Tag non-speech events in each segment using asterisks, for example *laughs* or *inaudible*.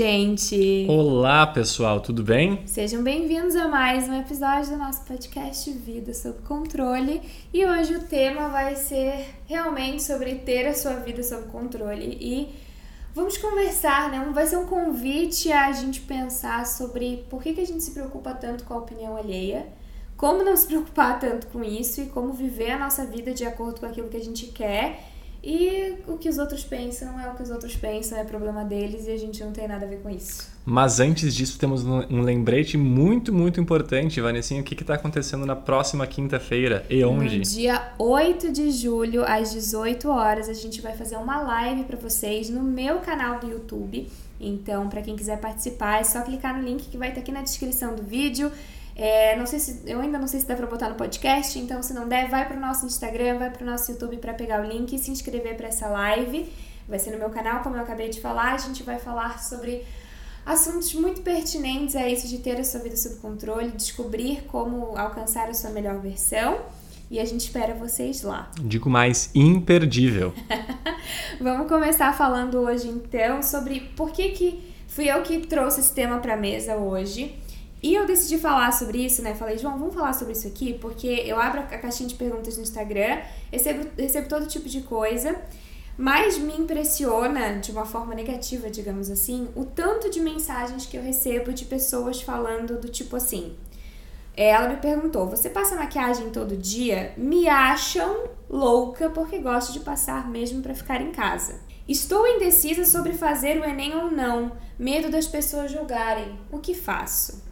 gente! Olá, pessoal, tudo bem? Sejam bem-vindos a mais um episódio do nosso podcast Vida sob Controle. E hoje o tema vai ser realmente sobre ter a sua vida sob controle e vamos conversar, né? Vai ser um convite a gente pensar sobre por que, que a gente se preocupa tanto com a opinião alheia, como não se preocupar tanto com isso e como viver a nossa vida de acordo com aquilo que a gente quer e o que os outros pensam é o que os outros pensam, é problema deles e a gente não tem nada a ver com isso. Mas antes disso, temos um lembrete muito, muito importante, Vanessinha. O que está acontecendo na próxima quinta-feira e onde? No dia 8 de julho, às 18 horas, a gente vai fazer uma live para vocês no meu canal do YouTube. Então, para quem quiser participar, é só clicar no link que vai estar aqui na descrição do vídeo. É, não sei se eu ainda não sei se dá para botar no podcast, então se não der, vai para o nosso Instagram, vai para o nosso YouTube para pegar o link e se inscrever para essa live. Vai ser no meu canal, como eu acabei de falar. A gente vai falar sobre assuntos muito pertinentes a isso de ter a sua vida sob controle, descobrir como alcançar a sua melhor versão. E a gente espera vocês lá. Digo mais, imperdível. *laughs* Vamos começar falando hoje então sobre por que que fui eu que trouxe esse tema para mesa hoje. E eu decidi falar sobre isso, né? Falei, João, vamos falar sobre isso aqui, porque eu abro a caixinha de perguntas no Instagram, recebo, recebo todo tipo de coisa, mas me impressiona, de uma forma negativa, digamos assim, o tanto de mensagens que eu recebo de pessoas falando do tipo assim. É, ela me perguntou: Você passa maquiagem todo dia? Me acham louca porque gosto de passar mesmo para ficar em casa. Estou indecisa sobre fazer o Enem ou não, medo das pessoas julgarem. O que faço?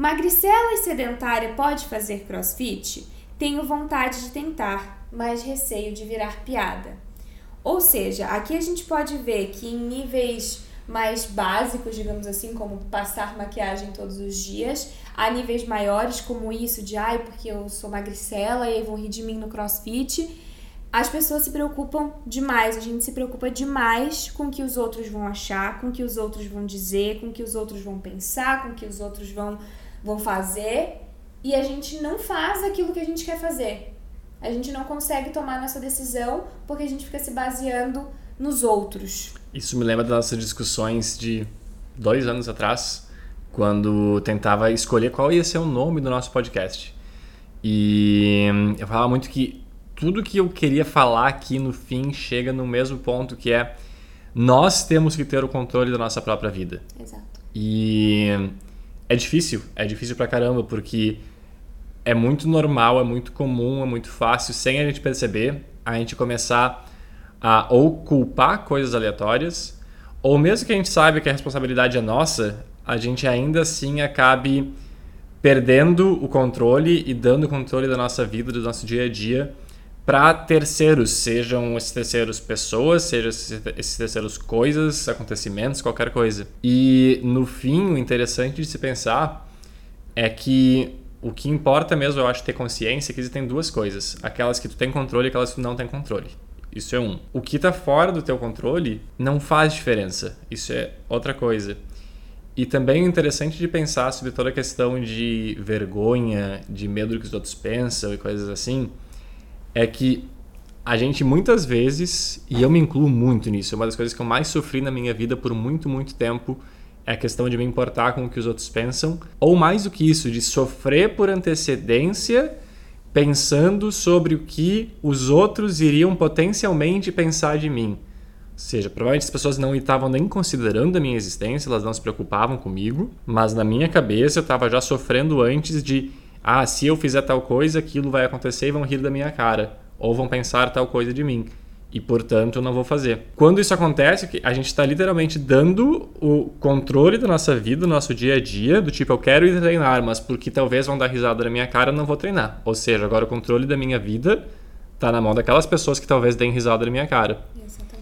Magricela e sedentária pode fazer crossfit? Tenho vontade de tentar, mas receio de virar piada. Ou seja, aqui a gente pode ver que em níveis mais básicos, digamos assim, como passar maquiagem todos os dias, há níveis maiores como isso de ai, porque eu sou magricela e vão rir de mim no crossfit. As pessoas se preocupam demais, a gente se preocupa demais com o que os outros vão achar, com o que os outros vão dizer, com o que os outros vão pensar, com o que os outros vão vão fazer e a gente não faz aquilo que a gente quer fazer. A gente não consegue tomar nossa decisão porque a gente fica se baseando nos outros. Isso me lembra das nossas discussões de dois anos atrás, quando tentava escolher qual ia ser o nome do nosso podcast. E eu falava muito que tudo que eu queria falar aqui no fim chega no mesmo ponto que é nós temos que ter o controle da nossa própria vida. Exato. E é difícil, é difícil pra caramba, porque é muito normal, é muito comum, é muito fácil, sem a gente perceber, a gente começar a ou culpar coisas aleatórias, ou mesmo que a gente saiba que a responsabilidade é nossa, a gente ainda assim acabe perdendo o controle e dando o controle da nossa vida, do nosso dia a dia para terceiros, sejam esses terceiros pessoas, sejam esses terceiros coisas, acontecimentos, qualquer coisa. E no fim, o interessante de se pensar é que o que importa mesmo, eu acho, ter consciência é que existem duas coisas: aquelas que tu tem controle e aquelas que tu não tem controle. Isso é um. O que está fora do teu controle não faz diferença. Isso é outra coisa. E também é interessante de pensar sobre toda a questão de vergonha, de medo do que os outros pensam e coisas assim é que a gente muitas vezes, e eu me incluo muito nisso, uma das coisas que eu mais sofri na minha vida por muito, muito tempo é a questão de me importar com o que os outros pensam, ou mais do que isso, de sofrer por antecedência pensando sobre o que os outros iriam potencialmente pensar de mim. Ou seja, provavelmente as pessoas não estavam nem considerando a minha existência, elas não se preocupavam comigo, mas na minha cabeça eu estava já sofrendo antes de ah, se eu fizer tal coisa, aquilo vai acontecer e vão rir da minha cara, ou vão pensar tal coisa de mim. E portanto eu não vou fazer. Quando isso acontece, a gente está literalmente dando o controle da nossa vida, do nosso dia a dia, do tipo, eu quero ir treinar, mas porque talvez vão dar risada na minha cara, eu não vou treinar. Ou seja, agora o controle da minha vida está na mão daquelas pessoas que talvez deem risada na minha cara. Exatamente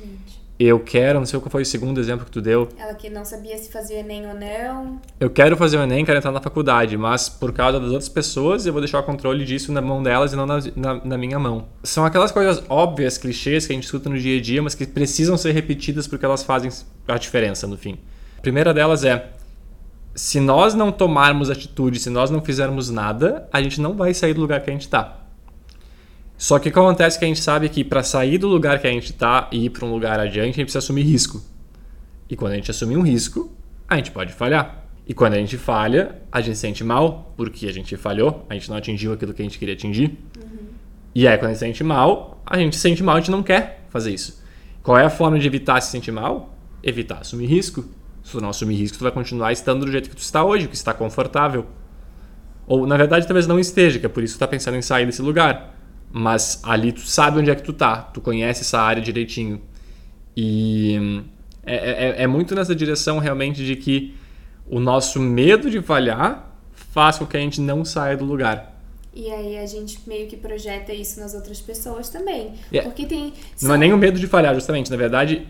eu quero, não sei qual foi o segundo exemplo que tu deu. Ela que não sabia se fazia Enem ou não. Eu quero fazer o Enem, quero entrar na faculdade, mas por causa das outras pessoas eu vou deixar o controle disso na mão delas e não na, na, na minha mão. São aquelas coisas óbvias, clichês que a gente escuta no dia a dia, mas que precisam ser repetidas porque elas fazem a diferença no fim. A primeira delas é: se nós não tomarmos atitude, se nós não fizermos nada, a gente não vai sair do lugar que a gente está. Só que o que acontece é que a gente sabe que para sair do lugar que a gente está e ir para um lugar adiante, a gente precisa assumir risco. E quando a gente assumir um risco, a gente pode falhar. E quando a gente falha, a gente se sente mal porque a gente falhou, a gente não atingiu aquilo que a gente queria atingir. Uhum. E aí, quando a gente se sente mal, a gente se sente mal, a gente não quer fazer isso. Qual é a forma de evitar se sentir mal? Evitar assumir risco. Se tu não assumir risco, tu vai continuar estando do jeito que tu está hoje, que está confortável. Ou, na verdade, talvez não esteja, que é por isso que tu tá pensando em sair desse lugar. Mas ali tu sabe onde é que tu tá, tu conhece essa área direitinho. E é, é, é muito nessa direção realmente de que o nosso medo de falhar faz com que a gente não saia do lugar. E aí a gente meio que projeta isso nas outras pessoas também. Yeah. Porque tem. Não é nem o medo de falhar, justamente. Na verdade,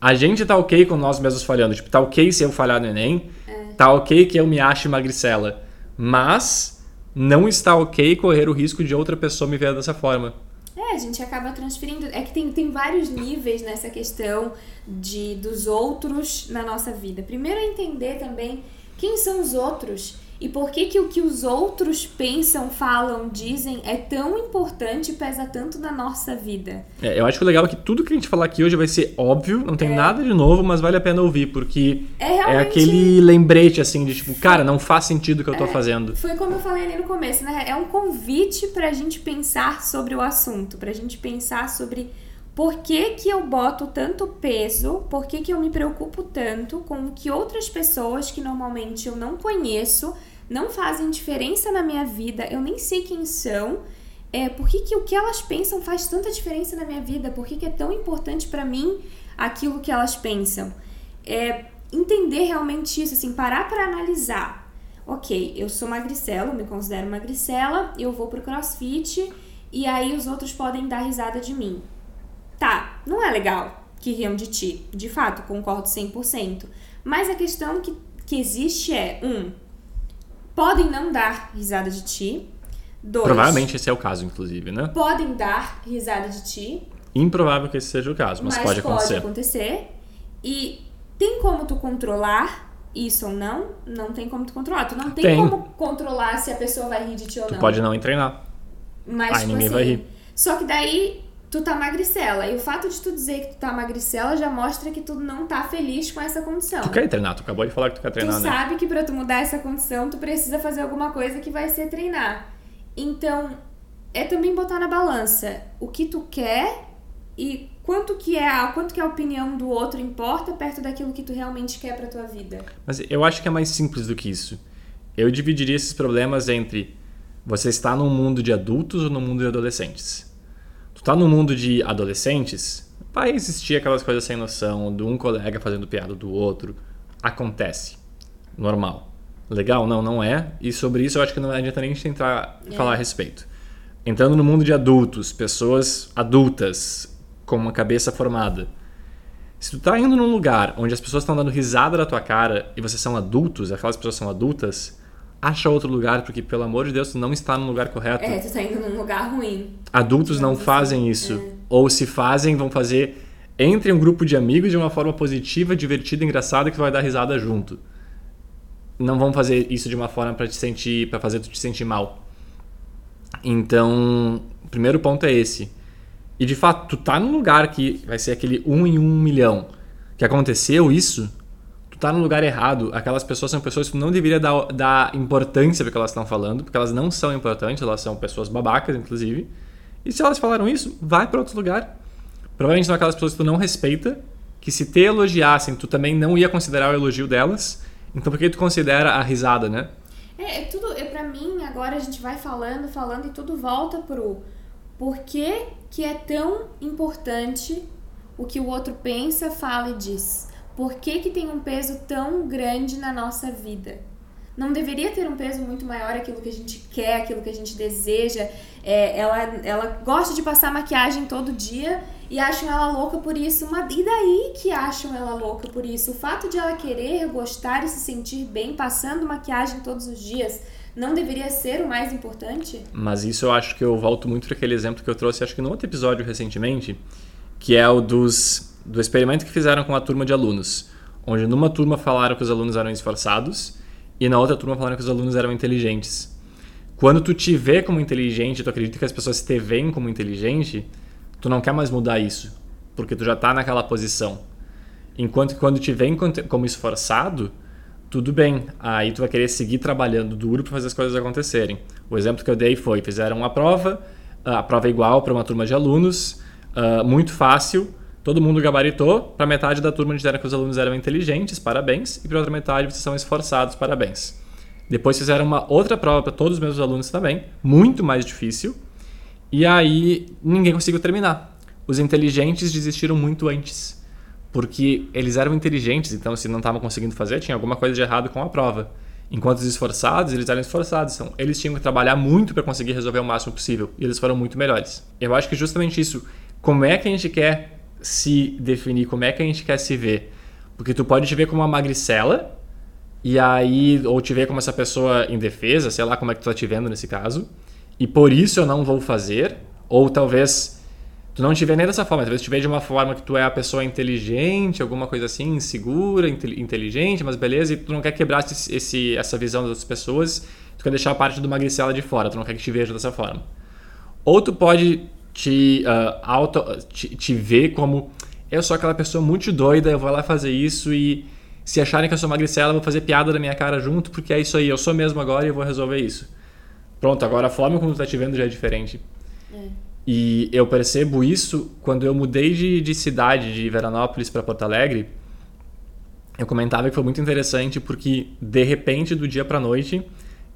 a gente tá ok com nós mesmos falhando. Tipo, tá ok se eu falhar no Enem. É. Tá ok que eu me ache magricela. Mas não está ok correr o risco de outra pessoa me ver dessa forma. É, a gente acaba transferindo. É que tem, tem vários níveis nessa questão de dos outros na nossa vida. Primeiro é entender também quem são os outros e por que, que o que os outros pensam, falam, dizem é tão importante e pesa tanto na nossa vida? É, eu acho que o legal é que tudo que a gente falar aqui hoje vai ser óbvio, não tem é. nada de novo, mas vale a pena ouvir, porque é, é aquele lembrete assim de tipo, cara, não faz sentido o que eu tô é, fazendo. Foi como eu falei ali no começo, né? É um convite pra gente pensar sobre o assunto, pra gente pensar sobre por que, que eu boto tanto peso, por que, que eu me preocupo tanto com o que outras pessoas que normalmente eu não conheço não fazem diferença na minha vida, eu nem sei quem são. É, por que, que o que elas pensam faz tanta diferença na minha vida? Por que, que é tão importante para mim aquilo que elas pensam? É, entender realmente isso, assim, parar para analisar. Ok, eu sou magricela, me considero magricela, eu vou pro crossfit e aí os outros podem dar risada de mim. Tá, não é legal que riam de ti, de fato, concordo 100%. Mas a questão que, que existe é: um, podem não dar risada de ti. Dois, Provavelmente esse é o caso, inclusive, né? Podem dar risada de ti. Improvável que esse seja o caso, mas, mas pode acontecer. Pode acontecer. E tem como tu controlar isso ou não? Não tem como tu controlar. Tu não tem, tem. como controlar se a pessoa vai rir de ti ou tu não. Tu pode não treinar. Mas, Aí tipo ninguém assim, vai rir. Só que daí tu tá magricela. E o fato de tu dizer que tu tá magricela já mostra que tu não tá feliz com essa condição. Tu quer treinar, tu acabou de falar que tu quer treinar, tu né? Sabe que pra tu mudar essa condição, tu precisa fazer alguma coisa que vai ser treinar. Então, é também botar na balança o que tu quer e quanto que é a, quanto que a opinião do outro importa perto daquilo que tu realmente quer pra tua vida. Mas eu acho que é mais simples do que isso. Eu dividiria esses problemas entre você está num mundo de adultos ou no mundo de adolescentes tu tá no mundo de adolescentes, vai existir aquelas coisas sem noção, de um colega fazendo piada do outro. Acontece. Normal. Legal? Não, não é. E sobre isso eu acho que não adianta nem a gente tentar é. falar a respeito. Entrando no mundo de adultos, pessoas adultas, com uma cabeça formada. Se tu tá indo num lugar onde as pessoas estão dando risada na tua cara e vocês são adultos, aquelas pessoas são adultas, acha outro lugar, porque pelo amor de Deus, tu não está no lugar correto. É, tu tá indo num lugar ruim. Adultos não assim. fazem isso. É. Ou se fazem, vão fazer entre um grupo de amigos de uma forma positiva, divertida, engraçada, que vai dar risada junto. Não vão fazer isso de uma forma para te sentir, para fazer tu te sentir mal. Então, o primeiro ponto é esse. E de fato, tu tá num lugar que vai ser aquele um em um milhão que aconteceu isso, tá no lugar errado. Aquelas pessoas são pessoas que não deveria dar, dar importância para que elas estão falando, porque elas não são importantes, elas são pessoas babacas, inclusive. E se elas falaram isso, vai para outro lugar. Provavelmente são aquelas pessoas que tu não respeita, que se te elogiassem, tu também não ia considerar o elogio delas. Então por que tu considera a risada, né? É, é tudo, é para mim, agora a gente vai falando, falando e tudo volta pro por que, que é tão importante o que o outro pensa, fala e diz. Por que, que tem um peso tão grande na nossa vida? Não deveria ter um peso muito maior aquilo que a gente quer, aquilo que a gente deseja. É, ela, ela gosta de passar maquiagem todo dia e acham ela louca por isso. Mas e daí que acham ela louca por isso? O fato de ela querer, gostar e se sentir bem passando maquiagem todos os dias não deveria ser o mais importante? Mas isso eu acho que eu volto muito para aquele exemplo que eu trouxe, acho que no outro episódio recentemente, que é o dos do experimento que fizeram com a turma de alunos, onde numa turma falaram que os alunos eram esforçados e na outra turma falaram que os alunos eram inteligentes. Quando tu te vê como inteligente, tu acredita que as pessoas te veem como inteligente, tu não quer mais mudar isso, porque tu já está naquela posição. Enquanto que quando te veem como esforçado, tudo bem. Aí tu vai querer seguir trabalhando duro para fazer as coisas acontecerem. O exemplo que eu dei foi: fizeram uma prova, a prova é igual para uma turma de alunos, uh, muito fácil, todo mundo gabaritou. Para metade da turma disseram que os alunos eram inteligentes, parabéns, e para outra metade vocês são esforçados, parabéns. Depois fizeram uma outra prova para todos os meus alunos também, muito mais difícil, e aí ninguém conseguiu terminar. Os inteligentes desistiram muito antes porque eles eram inteligentes, então se não estavam conseguindo fazer, tinha alguma coisa de errado com a prova. Enquanto os esforçados, eles eram esforçados, então eles tinham que trabalhar muito para conseguir resolver o máximo possível, e eles foram muito melhores. Eu acho que justamente isso, como é que a gente quer se definir, como é que a gente quer se ver? Porque tu pode te ver como uma magricela, e aí, ou te ver como essa pessoa indefesa, sei lá como é que tu tá te vendo nesse caso, e por isso eu não vou fazer, ou talvez tu não te vê nem dessa forma, talvez te vê de uma forma que tu é a pessoa inteligente, alguma coisa assim, insegura, inteligente, mas beleza, e tu não quer quebrar esse, esse, essa visão das outras pessoas, tu quer deixar a parte do magricela de fora, tu não quer que te veja dessa forma. Ou tu pode te, uh, auto, te, te ver como eu sou aquela pessoa muito doida, eu vou lá fazer isso e se acharem que eu sou magricela, eu vou fazer piada da minha cara junto, porque é isso aí, eu sou mesmo agora e eu vou resolver isso. Pronto, agora a forma como tu tá te vendo já é diferente. É. E eu percebo isso quando eu mudei de, de cidade, de Veranópolis para Porto Alegre. Eu comentava que foi muito interessante porque, de repente, do dia para noite,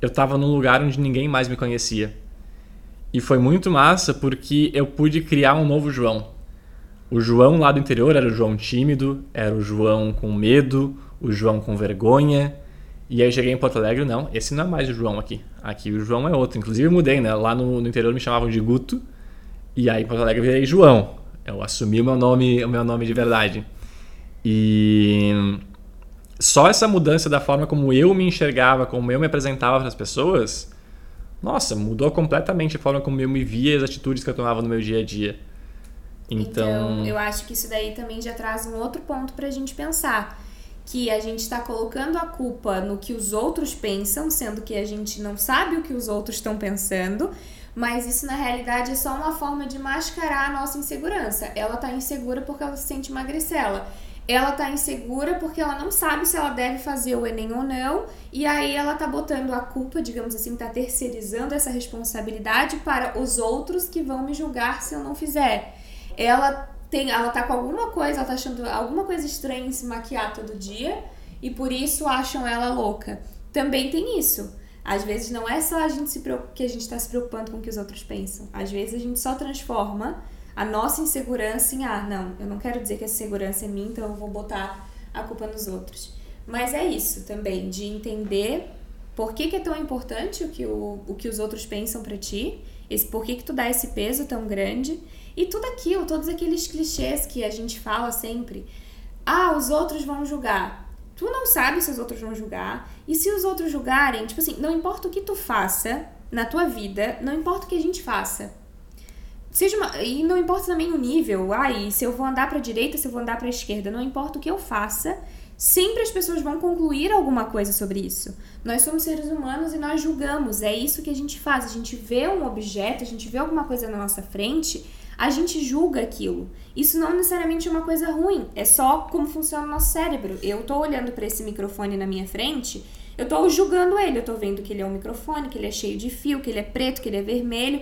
eu estava num lugar onde ninguém mais me conhecia. E foi muito massa porque eu pude criar um novo João. O João lá do interior era o João tímido, era o João com medo, o João com vergonha. E aí eu cheguei em Porto Alegre, não, esse não é mais o João aqui. Aqui o João é outro. Inclusive mudei, né? Lá no, no interior me chamavam de Guto e aí em Porto Alegre eu virei João. Eu assumi o meu nome, o meu nome de verdade. E só essa mudança da forma como eu me enxergava, como eu me apresentava para as pessoas, nossa, mudou completamente a forma como eu me via e as atitudes que eu tomava no meu dia a dia. Então, então eu acho que isso daí também já traz um outro ponto para a gente pensar. Que a gente está colocando a culpa no que os outros pensam, sendo que a gente não sabe o que os outros estão pensando, mas isso na realidade é só uma forma de mascarar a nossa insegurança. Ela tá insegura porque ela se sente magricela. Ela tá insegura porque ela não sabe se ela deve fazer o Enem ou não, e aí ela tá botando a culpa, digamos assim, tá terceirizando essa responsabilidade para os outros que vão me julgar se eu não fizer. Ela tem, ela tá com alguma coisa, ela tá achando alguma coisa estranha em se maquiar todo dia, e por isso acham ela louca. Também tem isso. Às vezes não é só a gente se que a gente está se preocupando com o que os outros pensam. Às vezes a gente só transforma a nossa insegurança em ah, não, eu não quero dizer que a segurança é minha, então eu vou botar a culpa nos outros. Mas é isso também, de entender por que, que é tão importante o que, o, o que os outros pensam para ti, esse, por que, que tu dá esse peso tão grande e tudo aquilo, todos aqueles clichês que a gente fala sempre. Ah, os outros vão julgar. Tu não sabe se os outros vão julgar. E se os outros julgarem, tipo assim, não importa o que tu faça na tua vida, não importa o que a gente faça. Seja uma, e não importa também o nível, ai, se eu vou andar para direita, se eu vou andar para esquerda, não importa o que eu faça, sempre as pessoas vão concluir alguma coisa sobre isso. Nós somos seres humanos e nós julgamos, é isso que a gente faz. A gente vê um objeto, a gente vê alguma coisa na nossa frente, a gente julga aquilo. Isso não necessariamente é uma coisa ruim, é só como funciona o nosso cérebro. Eu tô olhando para esse microfone na minha frente, eu tô julgando ele, eu tô vendo que ele é um microfone, que ele é cheio de fio, que ele é preto, que ele é vermelho.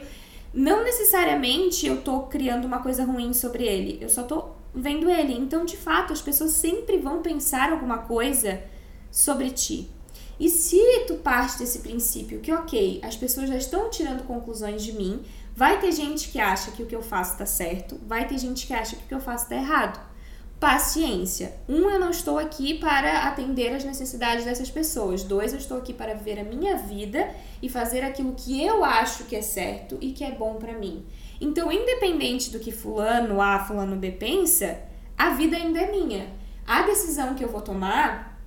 Não necessariamente eu tô criando uma coisa ruim sobre ele, eu só tô vendo ele. Então, de fato, as pessoas sempre vão pensar alguma coisa sobre ti. E se tu parte desse princípio que, ok, as pessoas já estão tirando conclusões de mim, Vai ter gente que acha que o que eu faço está certo, vai ter gente que acha que o que eu faço está errado. Paciência. Um, eu não estou aqui para atender as necessidades dessas pessoas. Dois, eu estou aqui para viver a minha vida e fazer aquilo que eu acho que é certo e que é bom para mim. Então, independente do que fulano A, fulano B pensa, a vida ainda é minha. A decisão que eu vou tomar,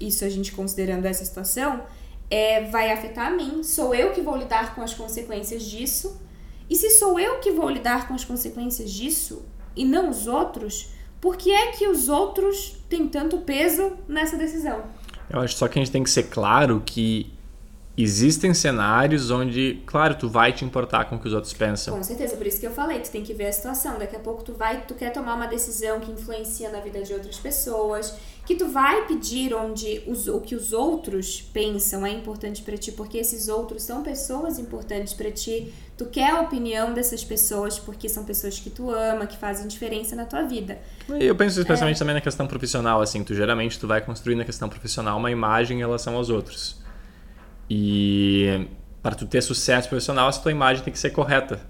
isso a gente considerando essa situação, é, vai afetar a mim. Sou eu que vou lidar com as consequências disso e se sou eu que vou lidar com as consequências disso e não os outros, por que é que os outros têm tanto peso nessa decisão? Eu acho só que a gente tem que ser claro que existem cenários onde, claro, tu vai te importar com o que os outros pensam. Com certeza, por isso que eu falei, tu tem que ver a situação. Daqui a pouco tu vai, tu quer tomar uma decisão que influencia na vida de outras pessoas, que tu vai pedir onde os, o que os outros pensam é importante para ti, porque esses outros são pessoas importantes para ti. Tu quer a opinião dessas pessoas porque são pessoas que tu ama, que fazem diferença na tua vida. E eu penso especialmente é. também na questão profissional, assim, tu geralmente tu vai construir na questão profissional uma imagem em relação aos outros. E para tu ter sucesso profissional, essa tua imagem tem que ser correta.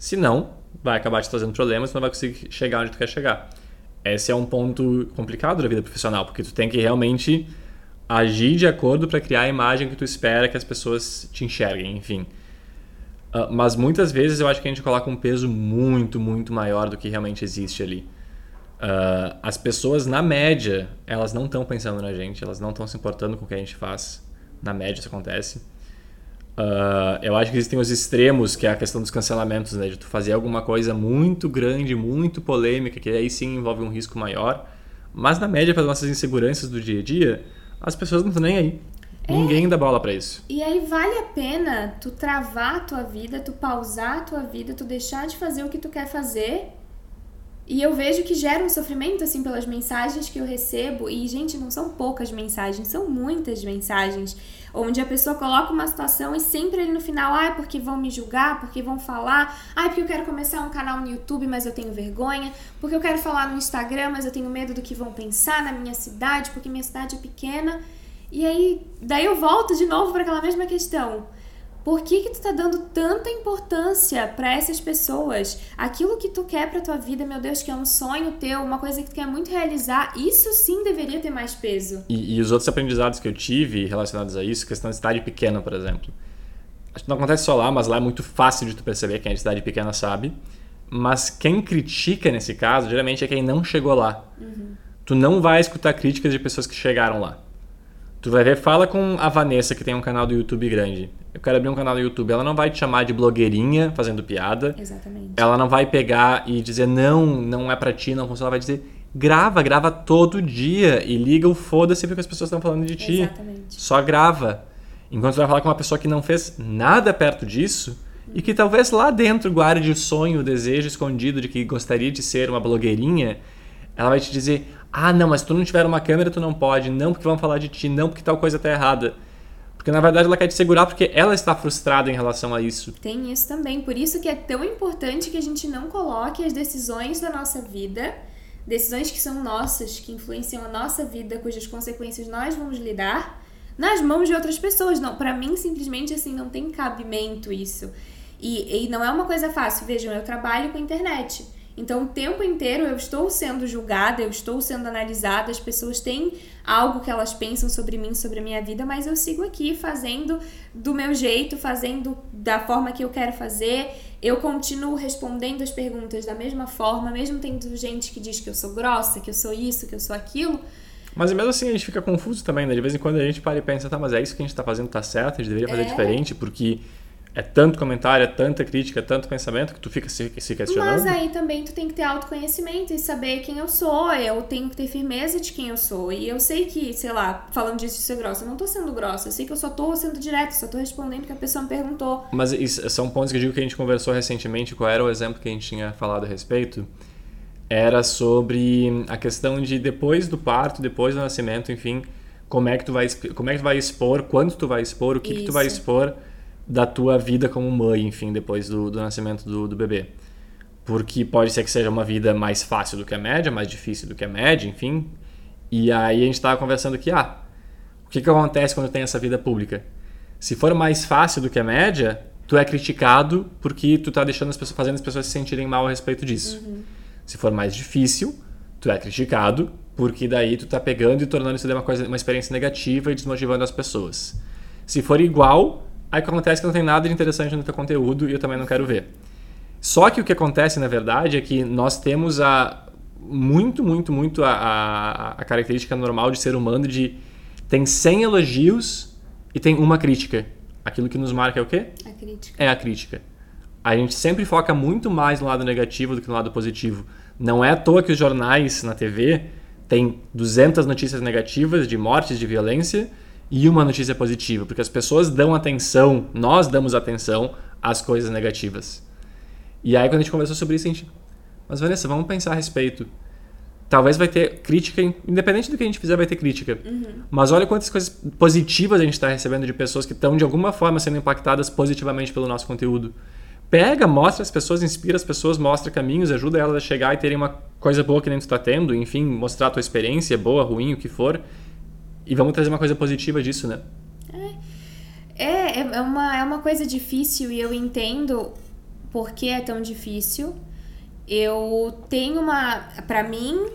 Se não, vai acabar te trazendo problemas, tu não vai conseguir chegar onde tu quer chegar. Esse é um ponto complicado da vida profissional, porque tu tem que realmente agir de acordo para criar a imagem que tu espera que as pessoas te enxerguem, enfim. Uh, mas muitas vezes eu acho que a gente coloca um peso muito, muito maior do que realmente existe ali. Uh, as pessoas, na média, elas não estão pensando na gente, elas não estão se importando com o que a gente faz. Na média isso acontece. Uh, eu acho que existem os extremos, que é a questão dos cancelamentos, né? De tu fazer alguma coisa muito grande, muito polêmica, que aí sim envolve um risco maior. Mas na média, para as nossas inseguranças do dia a dia, as pessoas não estão nem aí. É. Ninguém dá bola para isso. E aí vale a pena tu travar a tua vida, tu pausar a tua vida, tu deixar de fazer o que tu quer fazer e eu vejo que gera um sofrimento, assim, pelas mensagens que eu recebo. E, gente, não são poucas mensagens, são muitas mensagens. Onde a pessoa coloca uma situação e sempre ali no final, ah, porque vão me julgar, porque vão falar, ah, porque eu quero começar um canal no YouTube, mas eu tenho vergonha, porque eu quero falar no Instagram, mas eu tenho medo do que vão pensar na minha cidade, porque minha cidade é pequena. E aí, daí eu volto de novo para aquela mesma questão por que, que tu tá dando tanta importância para essas pessoas? Aquilo que tu quer pra tua vida, meu Deus, que é um sonho teu, uma coisa que tu quer muito realizar, isso sim deveria ter mais peso. E, e os outros aprendizados que eu tive relacionados a isso, questão de cidade pequena, por exemplo. Acho que não acontece só lá, mas lá é muito fácil de tu perceber, quem é de cidade pequena sabe. Mas quem critica nesse caso, geralmente é quem não chegou lá. Uhum. Tu não vai escutar críticas de pessoas que chegaram lá. Tu vai ver, fala com a Vanessa, que tem um canal do YouTube grande. Eu quero abrir um canal no YouTube. Ela não vai te chamar de blogueirinha fazendo piada. Exatamente. Ela não vai pegar e dizer, não, não é pra ti, não funciona. Ela vai dizer, grava, grava todo dia e liga o foda-se porque as pessoas estão falando de ti. Exatamente. Só grava. Enquanto você vai falar com uma pessoa que não fez nada perto disso e que talvez lá dentro guarde o sonho, o desejo escondido de que gostaria de ser uma blogueirinha, ela vai te dizer: ah, não, mas se tu não tiver uma câmera, tu não pode. Não, porque vão falar de ti. Não, porque tal coisa tá errada. Porque na verdade ela quer te segurar porque ela está frustrada em relação a isso. Tem isso também. Por isso que é tão importante que a gente não coloque as decisões da nossa vida, decisões que são nossas, que influenciam a nossa vida, cujas consequências nós vamos lidar, nas mãos de outras pessoas. Não, para mim simplesmente assim não tem cabimento isso. E, e não é uma coisa fácil. Vejam, eu trabalho com internet. Então, o tempo inteiro eu estou sendo julgada, eu estou sendo analisada, as pessoas têm algo que elas pensam sobre mim, sobre a minha vida, mas eu sigo aqui fazendo do meu jeito, fazendo da forma que eu quero fazer. Eu continuo respondendo as perguntas da mesma forma, mesmo tendo gente que diz que eu sou grossa, que eu sou isso, que eu sou aquilo. Mas mesmo assim a gente fica confuso também, né? De vez em quando a gente para e pensa, tá, mas é isso que a gente tá fazendo, tá certo, a gente deveria fazer é. diferente, porque é tanto comentário, é tanta crítica, é tanto pensamento que tu fica se, se questionando. Mas aí também tu tem que ter autoconhecimento e saber quem eu sou. Eu tenho que ter firmeza de quem eu sou. E eu sei que, sei lá, falando disso de ser grossa, eu não tô sendo grossa. Eu sei que eu só tô sendo direta, só tô respondendo o que a pessoa me perguntou. Mas isso, são pontos que eu digo que a gente conversou recentemente. Qual era o exemplo que a gente tinha falado a respeito? Era sobre a questão de depois do parto, depois do nascimento, enfim, como é que tu vai, como é que tu vai expor, quanto tu vai expor, o que, que tu vai expor da tua vida como mãe, enfim, depois do, do nascimento do, do bebê. Porque pode ser que seja uma vida mais fácil do que a média, mais difícil do que a média, enfim. E aí a gente estava conversando aqui, ah, o que, que acontece quando tem essa vida pública? Se for mais fácil do que a média, tu é criticado porque tu tá deixando as pessoas, fazendo as pessoas se sentirem mal a respeito disso. Uhum. Se for mais difícil, tu é criticado porque daí tu tá pegando e tornando isso uma coisa, uma experiência negativa e desmotivando as pessoas. Se for igual, Aí acontece que não tem nada de interessante no teu conteúdo e eu também não quero ver. Só que o que acontece, na verdade, é que nós temos a muito, muito, muito a, a, a característica normal de ser humano de tem 100 elogios e tem uma crítica. Aquilo que nos marca é o quê? A crítica. É a crítica. A gente sempre foca muito mais no lado negativo do que no lado positivo. Não é à toa que os jornais na TV têm 200 notícias negativas de mortes, de violência, e uma notícia positiva, porque as pessoas dão atenção, nós damos atenção às coisas negativas. E aí quando a gente conversou sobre isso, a gente, mas Vanessa, vamos pensar a respeito. talvez vai ter crítica, independente do que a gente fizer, vai ter crítica. Uhum. Mas olha quantas coisas positivas a gente está recebendo de pessoas que estão de alguma forma sendo impactadas positivamente pelo nosso conteúdo. Pega, mostra as pessoas, inspira as pessoas, mostra caminhos, ajuda elas a chegar e terem uma coisa boa que nem tu está tendo, enfim, mostrar a tua experiência, boa, ruim, o que for. E vamos trazer uma coisa positiva disso, né? É, é, é uma, é uma coisa difícil e eu entendo por que é tão difícil. Eu tenho uma. Para mim,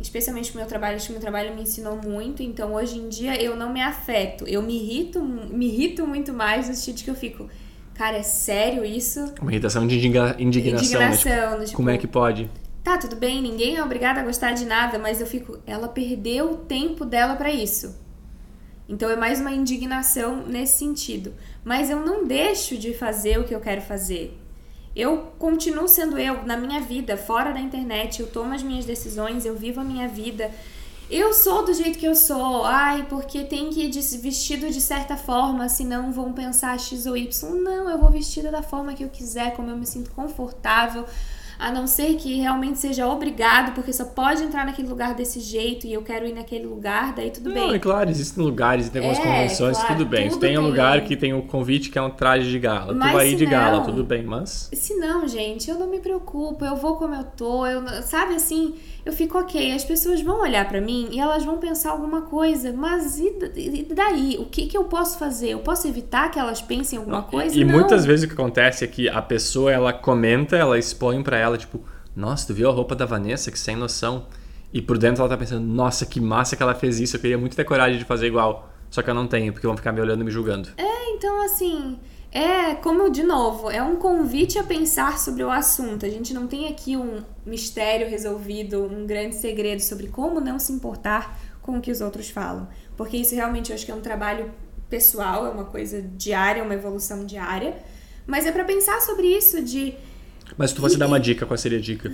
especialmente o meu trabalho, acho que o meu trabalho me ensinou muito, então hoje em dia eu não me afeto. Eu me irrito, me irrito muito mais no sentido que eu fico. Cara, é sério isso? Uma irritação de indignação. Indignação, né? tipo, tipo, como é que pode? Tá, tudo bem, ninguém é obrigado a gostar de nada, mas eu fico. Ela perdeu o tempo dela para isso. Então é mais uma indignação nesse sentido. Mas eu não deixo de fazer o que eu quero fazer. Eu continuo sendo eu na minha vida, fora da internet, eu tomo as minhas decisões, eu vivo a minha vida. Eu sou do jeito que eu sou, ai, porque tem que ir vestido de certa forma, senão vão pensar X ou Y. Não, eu vou vestida da forma que eu quiser, como eu me sinto confortável a não ser que realmente seja obrigado, porque só pode entrar naquele lugar desse jeito e eu quero ir naquele lugar, daí tudo não, bem. É claro, existem lugares, tem algumas é, convenções, claro, tudo bem. Tudo tem um lugar que tem o um convite que é um traje de gala, mas tu vai ir de não, gala, tudo bem, mas. Se não, gente, eu não me preocupo, eu vou como eu tô, eu, sabe assim eu fico ok. As pessoas vão olhar para mim e elas vão pensar alguma coisa, mas e, daí? O que, que eu posso fazer? Eu posso evitar que elas pensem alguma coisa? E Não. muitas vezes o que acontece é que a pessoa ela comenta, ela expõe para ela, tipo, nossa, tu viu a roupa da Vanessa? Que sem noção. E por dentro ela tá pensando, nossa, que massa que ela fez isso, eu queria muito ter coragem de fazer igual. Só que eu não tenho, porque vão ficar me olhando e me julgando. É, então assim. É, como de novo, é um convite a pensar sobre o assunto. A gente não tem aqui um mistério resolvido, um grande segredo sobre como não se importar com o que os outros falam. Porque isso realmente eu acho que é um trabalho pessoal, é uma coisa diária, uma evolução diária. Mas é para pensar sobre isso de. Mas se tu fosse e, dar uma dica, qual seria a dica?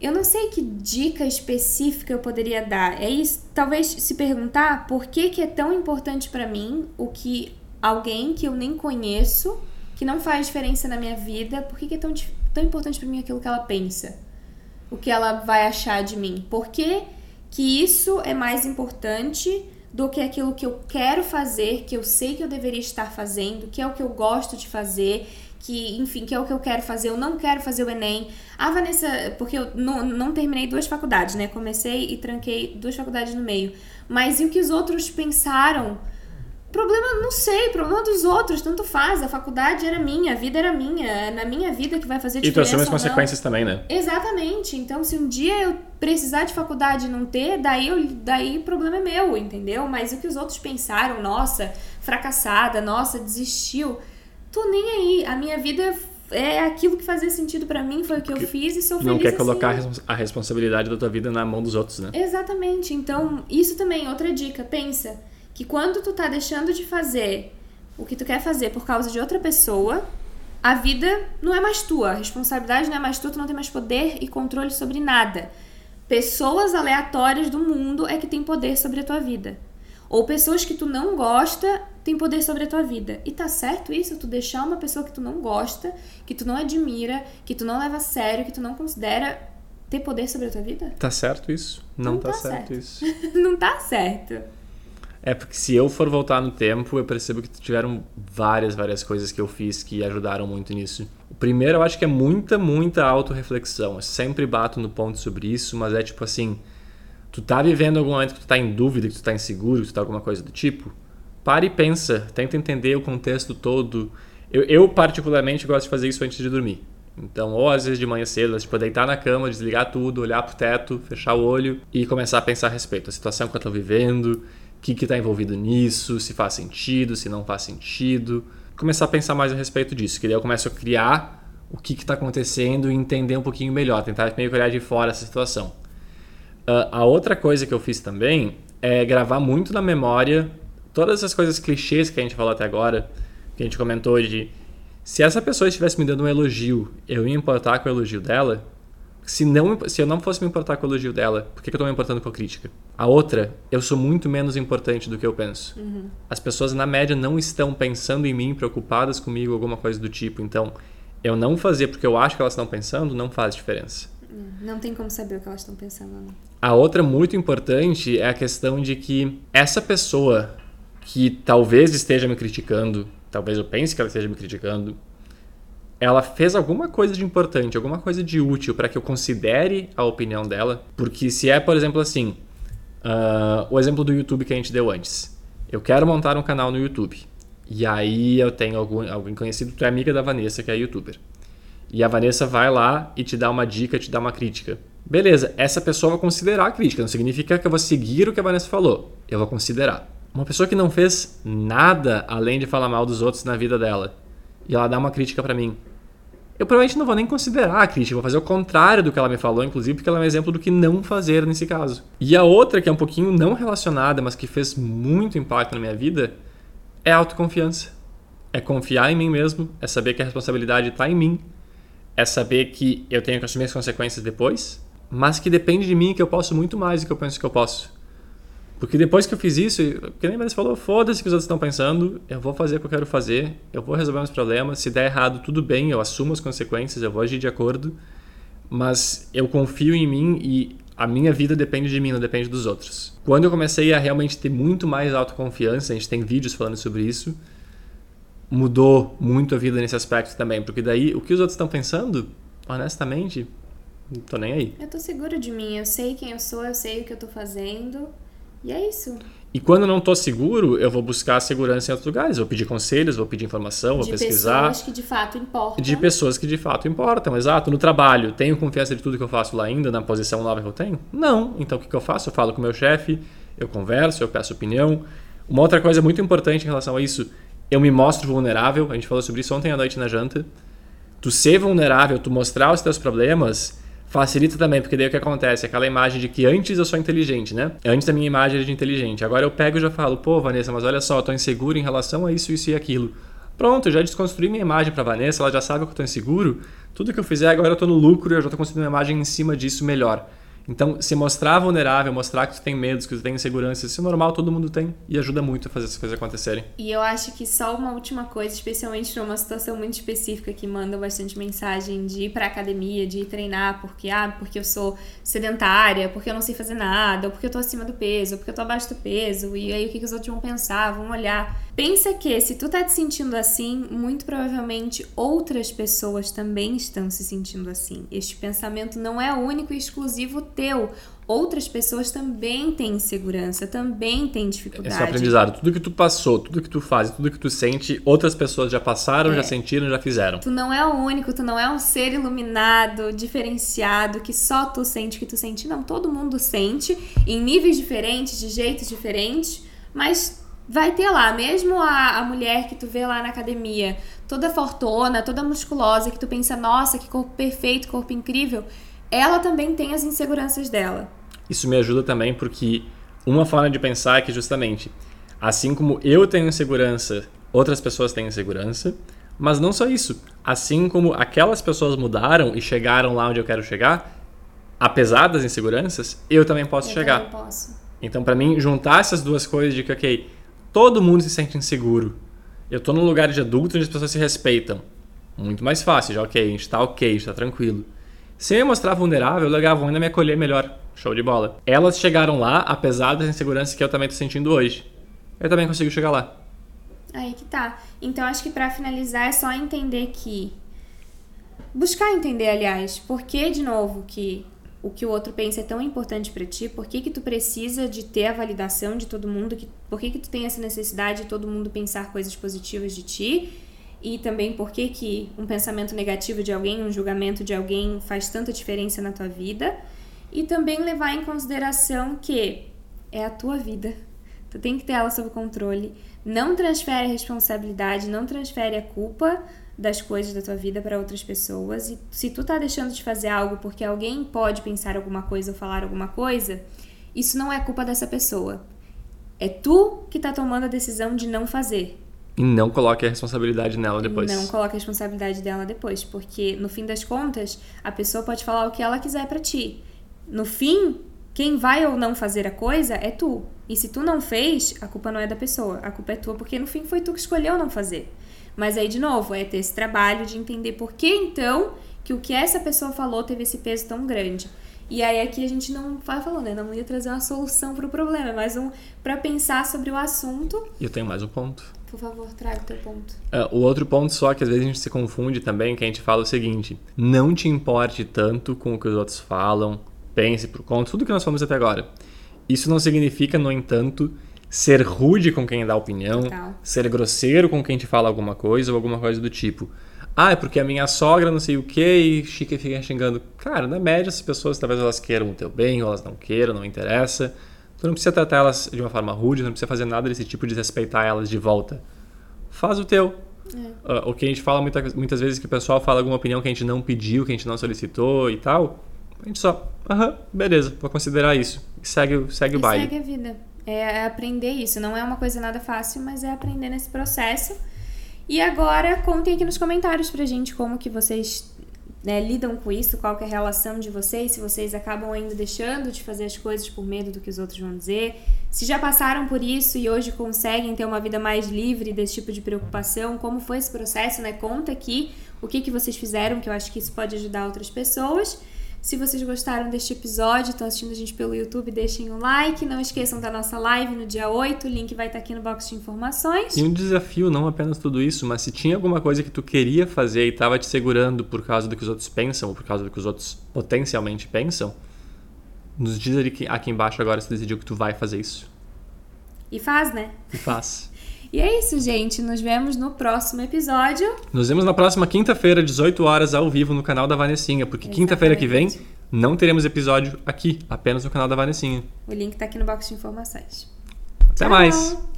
Eu não sei que dica específica eu poderia dar. É isso, talvez se perguntar por que, que é tão importante para mim o que alguém que eu nem conheço, que não faz diferença na minha vida, por que, que é tão, tão importante para mim aquilo que ela pensa? O que ela vai achar de mim? Por que, que isso é mais importante do que aquilo que eu quero fazer, que eu sei que eu deveria estar fazendo, que é o que eu gosto de fazer, que, enfim, que é o que eu quero fazer. Eu não quero fazer o Enem. A Vanessa, porque eu não, não terminei duas faculdades, né? Comecei e tranquei duas faculdades no meio. Mas e o que os outros pensaram? Problema, não sei, problema dos outros, tanto faz. A faculdade era minha, a vida era minha, é na minha vida que vai fazer diferença. E tu as consequências também, né? Exatamente. Então, se um dia eu precisar de faculdade e não ter, daí, eu, daí o problema é meu, entendeu? Mas o que os outros pensaram, nossa, fracassada, nossa, desistiu, tô nem aí. A minha vida é aquilo que fazia sentido para mim, foi o que eu fiz e sou feliz Não quer assim. colocar a responsabilidade da tua vida na mão dos outros, né? Exatamente. Então, isso também, outra dica, pensa que quando tu tá deixando de fazer o que tu quer fazer por causa de outra pessoa, a vida não é mais tua, a responsabilidade não é mais tua, tu não tem mais poder e controle sobre nada. Pessoas aleatórias do mundo é que têm poder sobre a tua vida. Ou pessoas que tu não gosta têm poder sobre a tua vida. E tá certo isso? Tu deixar uma pessoa que tu não gosta, que tu não admira, que tu não leva a sério, que tu não considera ter poder sobre a tua vida? Tá certo isso? Não, não tá, tá, certo, certo. isso. *laughs* não tá certo. É porque se eu for voltar no tempo, eu percebo que tiveram várias, várias coisas que eu fiz que ajudaram muito nisso. O primeiro eu acho que é muita, muita autorreflexão. Eu sempre bato no ponto sobre isso, mas é tipo assim, tu tá vivendo algum momento que tu tá em dúvida, que tu tá inseguro, que tu tá alguma coisa do tipo, pare e pensa, tenta entender o contexto todo. Eu, eu particularmente gosto de fazer isso antes de dormir. Então, ou às vezes de manhã cedo, tipo, deitar na cama, desligar tudo, olhar pro teto, fechar o olho e começar a pensar a respeito da situação que eu tô vivendo, que está envolvido nisso, se faz sentido, se não faz sentido. Começar a pensar mais a respeito disso, que daí eu começo a criar o que está acontecendo e entender um pouquinho melhor, tentar meio que olhar de fora essa situação. Uh, a outra coisa que eu fiz também é gravar muito na memória todas as coisas clichês que a gente falou até agora, que a gente comentou de se essa pessoa estivesse me dando um elogio, eu ia importar com o elogio dela? Se, não, se eu não fosse me importar com o elogio dela, por que, que eu tô me importando com a crítica? A outra, eu sou muito menos importante do que eu penso. Uhum. As pessoas, na média, não estão pensando em mim, preocupadas comigo, alguma coisa do tipo. Então, eu não fazer porque eu acho que elas estão pensando não faz diferença. Não tem como saber o que elas estão pensando. Não. A outra muito importante é a questão de que essa pessoa que talvez esteja me criticando, talvez eu pense que ela esteja me criticando, ela fez alguma coisa de importante, alguma coisa de útil para que eu considere a opinião dela. Porque se é, por exemplo, assim, uh, o exemplo do YouTube que a gente deu antes. Eu quero montar um canal no YouTube. E aí eu tenho algum, alguém conhecido, tu é amiga da Vanessa, que é youtuber. E a Vanessa vai lá e te dá uma dica, te dá uma crítica. Beleza, essa pessoa vai considerar a crítica, não significa que eu vou seguir o que a Vanessa falou. Eu vou considerar. Uma pessoa que não fez nada além de falar mal dos outros na vida dela e ela dá uma crítica para mim. Eu provavelmente não vou nem considerar a crítica, vou fazer o contrário do que ela me falou, inclusive porque ela é um exemplo do que não fazer nesse caso. E a outra, que é um pouquinho não relacionada, mas que fez muito impacto na minha vida, é autoconfiança. É confiar em mim mesmo, é saber que a responsabilidade está em mim, é saber que eu tenho que assumir as consequências depois, mas que depende de mim que eu posso muito mais do que eu penso que eu posso. Porque depois que eu fiz isso, que nem você falou, foda-se que os outros estão pensando, eu vou fazer o que eu quero fazer, eu vou resolver meus problemas, se der errado, tudo bem, eu assumo as consequências, eu vou agir de acordo, mas eu confio em mim e a minha vida depende de mim, não depende dos outros. Quando eu comecei a realmente ter muito mais autoconfiança, a gente tem vídeos falando sobre isso, mudou muito a vida nesse aspecto também, porque daí o que os outros estão pensando, honestamente, não tô nem aí. Eu tô seguro de mim, eu sei quem eu sou, eu sei o que eu tô fazendo. E é isso. E quando não estou seguro, eu vou buscar segurança em outros lugares. Vou pedir conselhos, vou pedir informação, vou de pesquisar. De pessoas que de fato importam. De pessoas que de fato importam, exato. No trabalho, tenho confiança de tudo que eu faço lá ainda, na posição nova que eu tenho? Não. Então o que, que eu faço? Eu falo com o meu chefe, eu converso, eu peço opinião. Uma outra coisa muito importante em relação a isso, eu me mostro vulnerável. A gente falou sobre isso ontem à noite na janta. Tu ser vulnerável, tu mostrar os teus problemas Facilita também, porque daí o que acontece? Aquela imagem de que antes eu sou inteligente, né? Antes a minha imagem era de inteligente. Agora eu pego e já falo, pô, Vanessa, mas olha só, eu tô inseguro em relação a isso, isso e aquilo. Pronto, eu já desconstruí minha imagem para Vanessa, ela já sabe que eu tô inseguro. Tudo que eu fizer agora eu tô no lucro e eu já tô construindo uma imagem em cima disso melhor. Então, se mostrar vulnerável, mostrar que tu tem medos, que tu tem insegurança, isso é normal, todo mundo tem e ajuda muito a fazer essas coisas acontecerem. E eu acho que só uma última coisa, especialmente numa situação muito específica que manda bastante mensagem de ir pra academia, de ir treinar, porque ah, porque eu sou sedentária, porque eu não sei fazer nada, ou porque eu tô acima do peso, ou porque eu tô abaixo do peso, e aí o que, que os outros vão pensar, vão olhar. Pensa que se tu tá te sentindo assim, muito provavelmente outras pessoas também estão se sentindo assim. Este pensamento não é único e exclusivo teu. Outras pessoas também têm insegurança, também têm dificuldade. Esse é aprendizado. Tudo que tu passou, tudo que tu faz, tudo que tu sente, outras pessoas já passaram, é. já sentiram, já fizeram. Tu não é o único, tu não é um ser iluminado, diferenciado, que só tu sente o que tu sente. Não, todo mundo sente, em níveis diferentes, de jeitos diferentes, mas vai ter lá, mesmo a, a mulher que tu vê lá na academia, toda fortona, toda musculosa, que tu pensa, nossa, que corpo perfeito, corpo incrível, ela também tem as inseguranças dela. Isso me ajuda também porque uma forma de pensar é que justamente, assim como eu tenho insegurança, outras pessoas têm insegurança, mas não só isso. Assim como aquelas pessoas mudaram e chegaram lá onde eu quero chegar, apesar das inseguranças, eu também posso eu chegar. Também posso. Então, para mim, juntar essas duas coisas de que, ok, todo mundo se sente inseguro. Eu tô num lugar de adulto onde as pessoas se respeitam. Muito mais fácil, já ok, a gente tá ok, a gente tá tranquilo. Se eu me mostrar vulnerável, legal, vão ainda me acolher melhor. Show de bola. Elas chegaram lá, apesar das inseguranças que eu também tô sentindo hoje. Eu também consigo chegar lá. Aí que tá. Então acho que para finalizar é só entender que. Buscar entender, aliás, por que, de novo, que o que o outro pensa é tão importante para ti, por que, que tu precisa de ter a validação de todo mundo, que, por que, que tu tem essa necessidade de todo mundo pensar coisas positivas de ti, e também por que, que um pensamento negativo de alguém, um julgamento de alguém faz tanta diferença na tua vida, e também levar em consideração que é a tua vida. Tu tem que ter ela sob controle. Não transfere a responsabilidade, não transfere a culpa das coisas da tua vida para outras pessoas. E se tu tá deixando de fazer algo porque alguém pode pensar alguma coisa ou falar alguma coisa, isso não é culpa dessa pessoa. É tu que tá tomando a decisão de não fazer. E não coloque a responsabilidade nela depois. Não coloque a responsabilidade dela depois, porque no fim das contas, a pessoa pode falar o que ela quiser para ti. No fim, quem vai ou não fazer a coisa é tu. E se tu não fez, a culpa não é da pessoa, a culpa é tua, porque no fim foi tu que escolheu não fazer. Mas aí, de novo, é ter esse trabalho de entender por que então que o que essa pessoa falou teve esse peso tão grande. E aí aqui a gente não vai falando, né? Não ia trazer uma solução para o problema, é mais um para pensar sobre o assunto. E eu tenho mais um ponto. Por favor, traga o teu ponto. Uh, o outro ponto só que às vezes a gente se confunde também, que a gente fala o seguinte: não te importe tanto com o que os outros falam, pense por conta, tudo que nós falamos até agora. Isso não significa, no entanto, ser rude com quem dá opinião, Total. ser grosseiro com quem te fala alguma coisa ou alguma coisa do tipo. Ah, é porque a minha sogra não sei o que e Chica fica xingando. Cara, na média, as pessoas talvez elas queiram o teu bem ou elas não queiram, não interessa. Tu não precisa tratar elas de uma forma rude, não precisa fazer nada desse tipo de respeitar elas de volta. Faz o teu. É. Uh, o que a gente fala muita, muitas vezes que o pessoal fala alguma opinião que a gente não pediu, que a gente não solicitou e tal. A gente só, aham, beleza, vou considerar isso. E segue, segue o E baile. segue a vida. É aprender isso. Não é uma coisa nada fácil, mas é aprender nesse processo. E agora contem aqui nos comentários pra gente como que vocês né, lidam com isso, qual é a relação de vocês, se vocês acabam ainda deixando de fazer as coisas por medo do que os outros vão dizer, se já passaram por isso e hoje conseguem ter uma vida mais livre desse tipo de preocupação, como foi esse processo, né? Conta aqui o que, que vocês fizeram, que eu acho que isso pode ajudar outras pessoas. Se vocês gostaram deste episódio, estão assistindo a gente pelo YouTube, deixem um like. Não esqueçam da nossa live no dia 8, o link vai estar aqui no box de informações. E um desafio, não apenas tudo isso, mas se tinha alguma coisa que tu queria fazer e estava te segurando por causa do que os outros pensam, ou por causa do que os outros potencialmente pensam, nos diz ali que- aqui embaixo agora se decidiu que tu vai fazer isso. E faz, né? E faz. *laughs* E é isso, gente. Nos vemos no próximo episódio. Nos vemos na próxima quinta-feira, 18 horas, ao vivo, no canal da Vanessinha, porque quinta-feira que vem não teremos episódio aqui, apenas no canal da Vanessinha. O link tá aqui no box de informações. Até Tchau! mais!